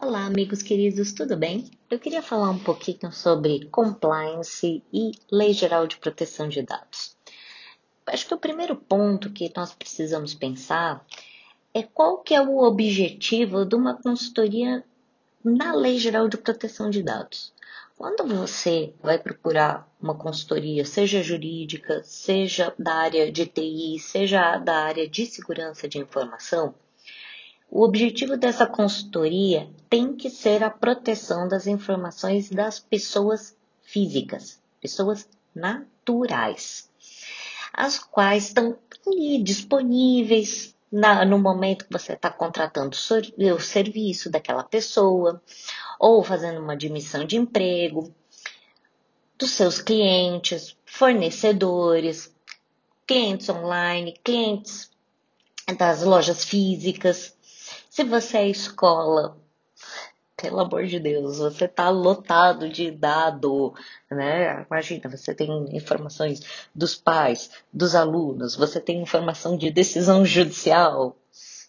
Olá, amigos queridos, tudo bem? Eu queria falar um pouquinho sobre compliance e Lei Geral de Proteção de Dados. Acho que o primeiro ponto que nós precisamos pensar é qual que é o objetivo de uma consultoria na Lei Geral de Proteção de Dados. Quando você vai procurar uma consultoria, seja jurídica, seja da área de TI, seja da área de segurança de informação, o objetivo dessa consultoria tem que ser a proteção das informações das pessoas físicas, pessoas naturais, as quais estão ali disponíveis na, no momento que você está contratando o serviço daquela pessoa, ou fazendo uma admissão de emprego, dos seus clientes, fornecedores, clientes online, clientes das lojas físicas. Se você é escola, pelo amor de Deus, você está lotado de dado, né? Imagina, você tem informações dos pais, dos alunos, você tem informação de decisão judicial,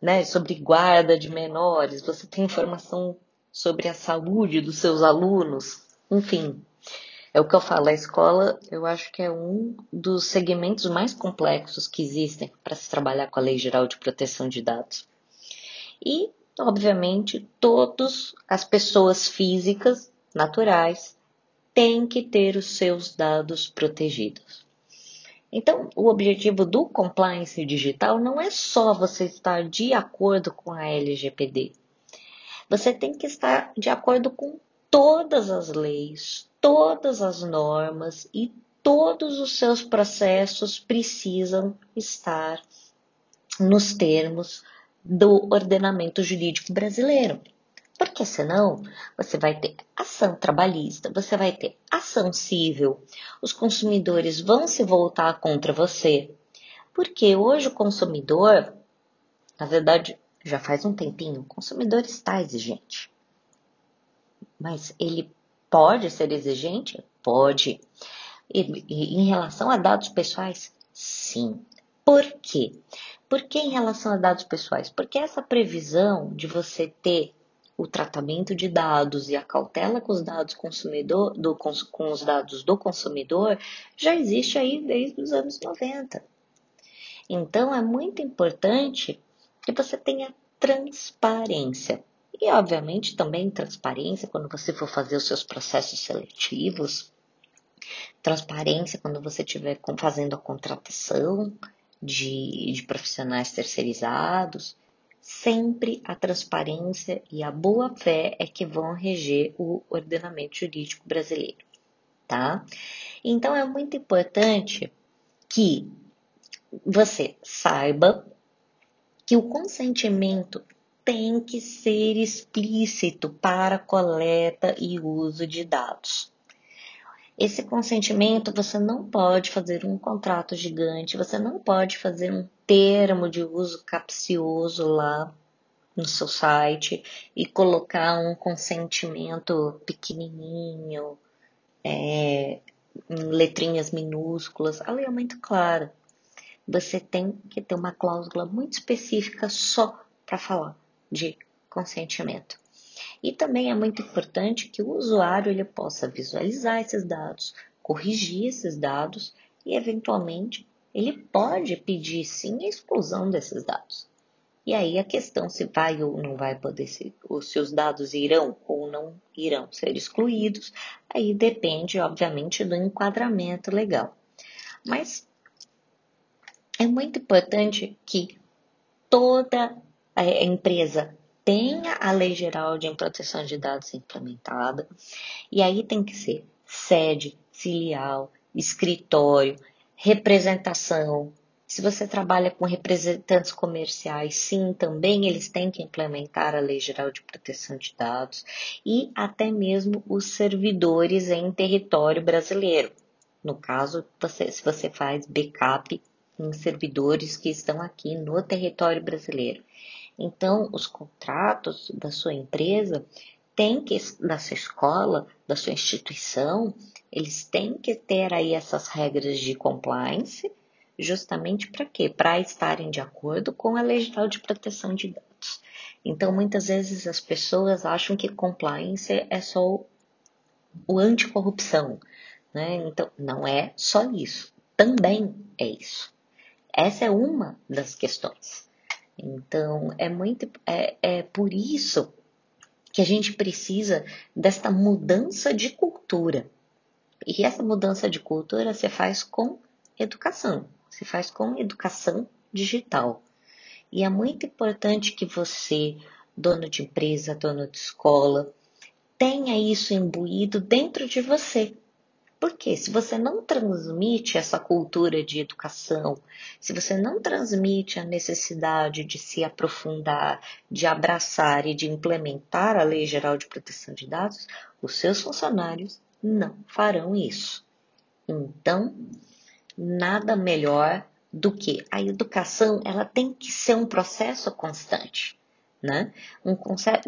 né? Sobre guarda de menores, você tem informação sobre a saúde dos seus alunos, enfim. É o que eu falo, a escola eu acho que é um dos segmentos mais complexos que existem para se trabalhar com a Lei Geral de Proteção de Dados. E, obviamente, todas as pessoas físicas, naturais, têm que ter os seus dados protegidos. Então, o objetivo do compliance digital não é só você estar de acordo com a LGPD. Você tem que estar de acordo com todas as leis, todas as normas e todos os seus processos precisam estar nos termos do ordenamento jurídico brasileiro. Porque senão você vai ter ação trabalhista, você vai ter ação civil, os consumidores vão se voltar contra você. Porque hoje o consumidor, na verdade, já faz um tempinho, o consumidor está exigente. Mas ele pode ser exigente? Pode. E, e, em relação a dados pessoais? Sim. Por quê? Por que em relação a dados pessoais? Porque essa previsão de você ter o tratamento de dados e a cautela com os dados consumidor, do, com os dados do consumidor já existe aí desde os anos 90. Então é muito importante que você tenha transparência. E, obviamente, também transparência quando você for fazer os seus processos seletivos, transparência quando você estiver fazendo a contratação, de, de profissionais terceirizados, sempre a transparência e a boa fé é que vão reger o ordenamento jurídico brasileiro, tá? Então é muito importante que você saiba que o consentimento tem que ser explícito para coleta e uso de dados. Esse consentimento você não pode fazer um contrato gigante, você não pode fazer um termo de uso capcioso lá no seu site e colocar um consentimento pequenininho, é, em letrinhas minúsculas. A lei é muito clara. Você tem que ter uma cláusula muito específica só para falar de consentimento. E também é muito importante que o usuário ele possa visualizar esses dados, corrigir esses dados e, eventualmente, ele pode pedir sim a exclusão desses dados. E aí a questão se vai ou não vai poder ser, os seus dados irão ou não irão ser excluídos, aí depende, obviamente, do enquadramento legal. Mas é muito importante que toda a empresa tenha a Lei Geral de Proteção de Dados implementada, e aí tem que ser sede, filial, escritório, representação. Se você trabalha com representantes comerciais, sim, também eles têm que implementar a Lei Geral de Proteção de Dados e até mesmo os servidores em território brasileiro. No caso, você, se você faz backup em servidores que estão aqui no território brasileiro. Então, os contratos da sua empresa têm que, da sua escola, da sua instituição, eles têm que ter aí essas regras de compliance, justamente para quê? Para estarem de acordo com a Geral de Proteção de Dados. Então, muitas vezes as pessoas acham que compliance é só o anticorrupção, né? Então, não é só isso, também é isso. Essa é uma das questões. Então, é muito é, é por isso que a gente precisa desta mudança de cultura. E essa mudança de cultura se faz com educação, se faz com educação digital. E é muito importante que você, dono de empresa, dono de escola, tenha isso imbuído dentro de você. Porque se você não transmite essa cultura de educação, se você não transmite a necessidade de se aprofundar, de abraçar e de implementar a Lei Geral de Proteção de Dados, os seus funcionários não farão isso. Então, nada melhor do que a educação, ela tem que ser um processo constante, né? Um,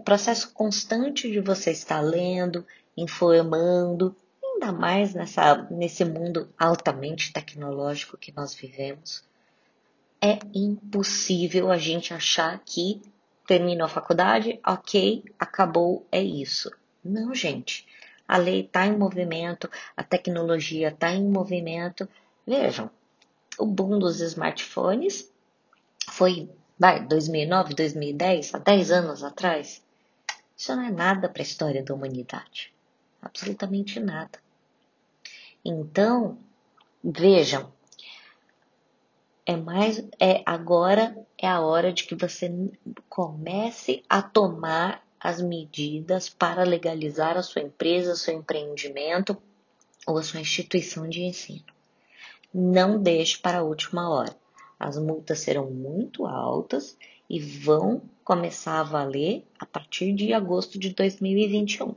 processo constante de você estar lendo, informando, ainda mais nessa, nesse mundo altamente tecnológico que nós vivemos, é impossível a gente achar que terminou a faculdade, ok, acabou, é isso. Não, gente. A lei está em movimento, a tecnologia está em movimento. Vejam, o boom dos smartphones foi, vai, 2009, 2010, há 10 anos atrás. Isso não é nada para a história da humanidade. Absolutamente nada. Então, vejam, é mais é agora é a hora de que você comece a tomar as medidas para legalizar a sua empresa, seu empreendimento ou a sua instituição de ensino. Não deixe para a última hora. As multas serão muito altas e vão começar a valer a partir de agosto de 2021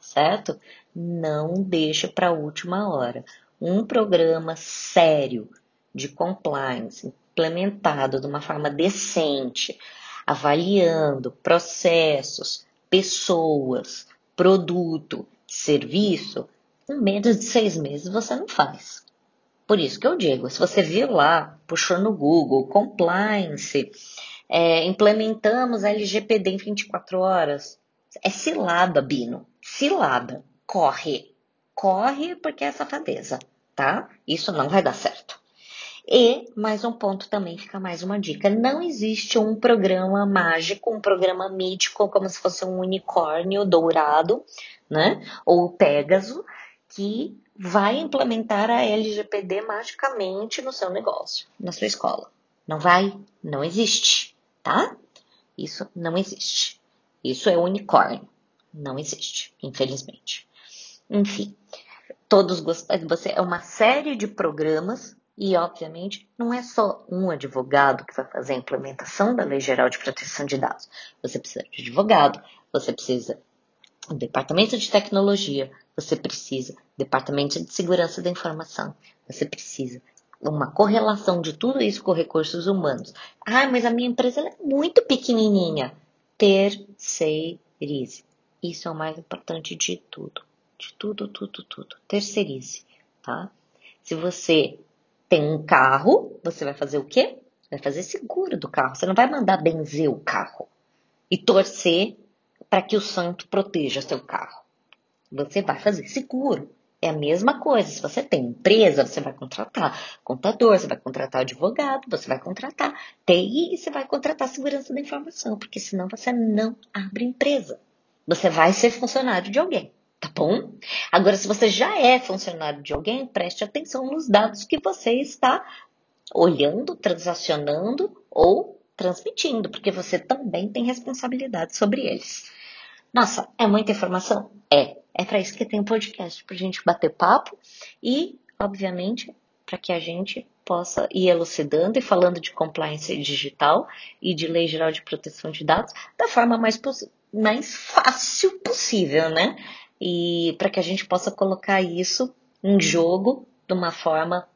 certo? Não deixa para a última hora. Um programa sério de compliance, implementado de uma forma decente, avaliando processos, pessoas, produto, serviço, em menos de seis meses você não faz. Por isso que eu digo, se você viu lá, puxou no Google, compliance, é, implementamos LGPD em 24 horas, é cilada, Bino cilada. Corre. Corre porque é safadeza, tá? Isso não vai dar certo. E mais um ponto também fica mais uma dica. Não existe um programa mágico, um programa mítico, como se fosse um unicórnio dourado, né? Ou Pégaso, que vai implementar a LGPD magicamente no seu negócio, na sua escola. Não vai, não existe, tá? Isso não existe. Isso é unicórnio. Não existe, infelizmente. Enfim, todos gostam. Você é uma série de programas e, obviamente, não é só um advogado que vai fazer a implementação da Lei Geral de Proteção de Dados. Você precisa de advogado, você precisa do Departamento de Tecnologia, você precisa do Departamento de Segurança da Informação, você precisa uma correlação de tudo isso com recursos humanos. Ah, mas a minha empresa é muito pequenininha. Terceirize. Isso é o mais importante de tudo. De tudo, tudo, tudo. Terceirize, tá? Se você tem um carro, você vai fazer o quê? Vai fazer seguro do carro. Você não vai mandar benzer o carro e torcer para que o santo proteja seu carro. Você vai fazer seguro. É a mesma coisa. Se você tem empresa, você vai contratar contador, você vai contratar advogado, você vai contratar TI e você vai contratar segurança da informação, porque senão você não abre empresa. Você vai ser funcionário de alguém, tá bom? Agora, se você já é funcionário de alguém, preste atenção nos dados que você está olhando, transacionando ou transmitindo, porque você também tem responsabilidade sobre eles. Nossa, é muita informação? É. É para isso que tem um podcast, para gente bater papo e, obviamente, para que a gente possa ir elucidando e falando de compliance digital e de lei geral de proteção de dados da forma mais mais fácil possível, né? E para que a gente possa colocar isso em jogo de uma forma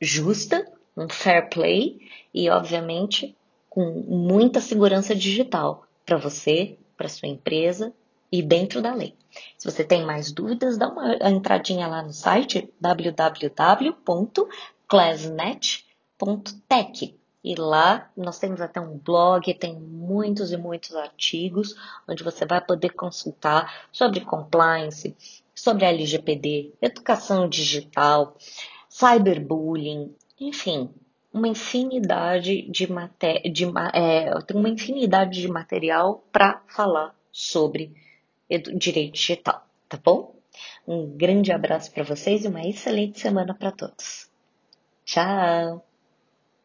justa, um fair play e, obviamente, com muita segurança digital para você, para sua empresa e dentro da lei. Se você tem mais dúvidas, dá uma entradinha lá no site www.classnet.tech E lá nós temos até um blog, tem muitos e muitos artigos onde você vai poder consultar sobre compliance, sobre LGPD, educação digital, cyberbullying, enfim, uma infinidade de, de é, uma infinidade de material para falar sobre direito digital, tá bom? Um grande abraço para vocês e uma excelente semana para todos. Tchau!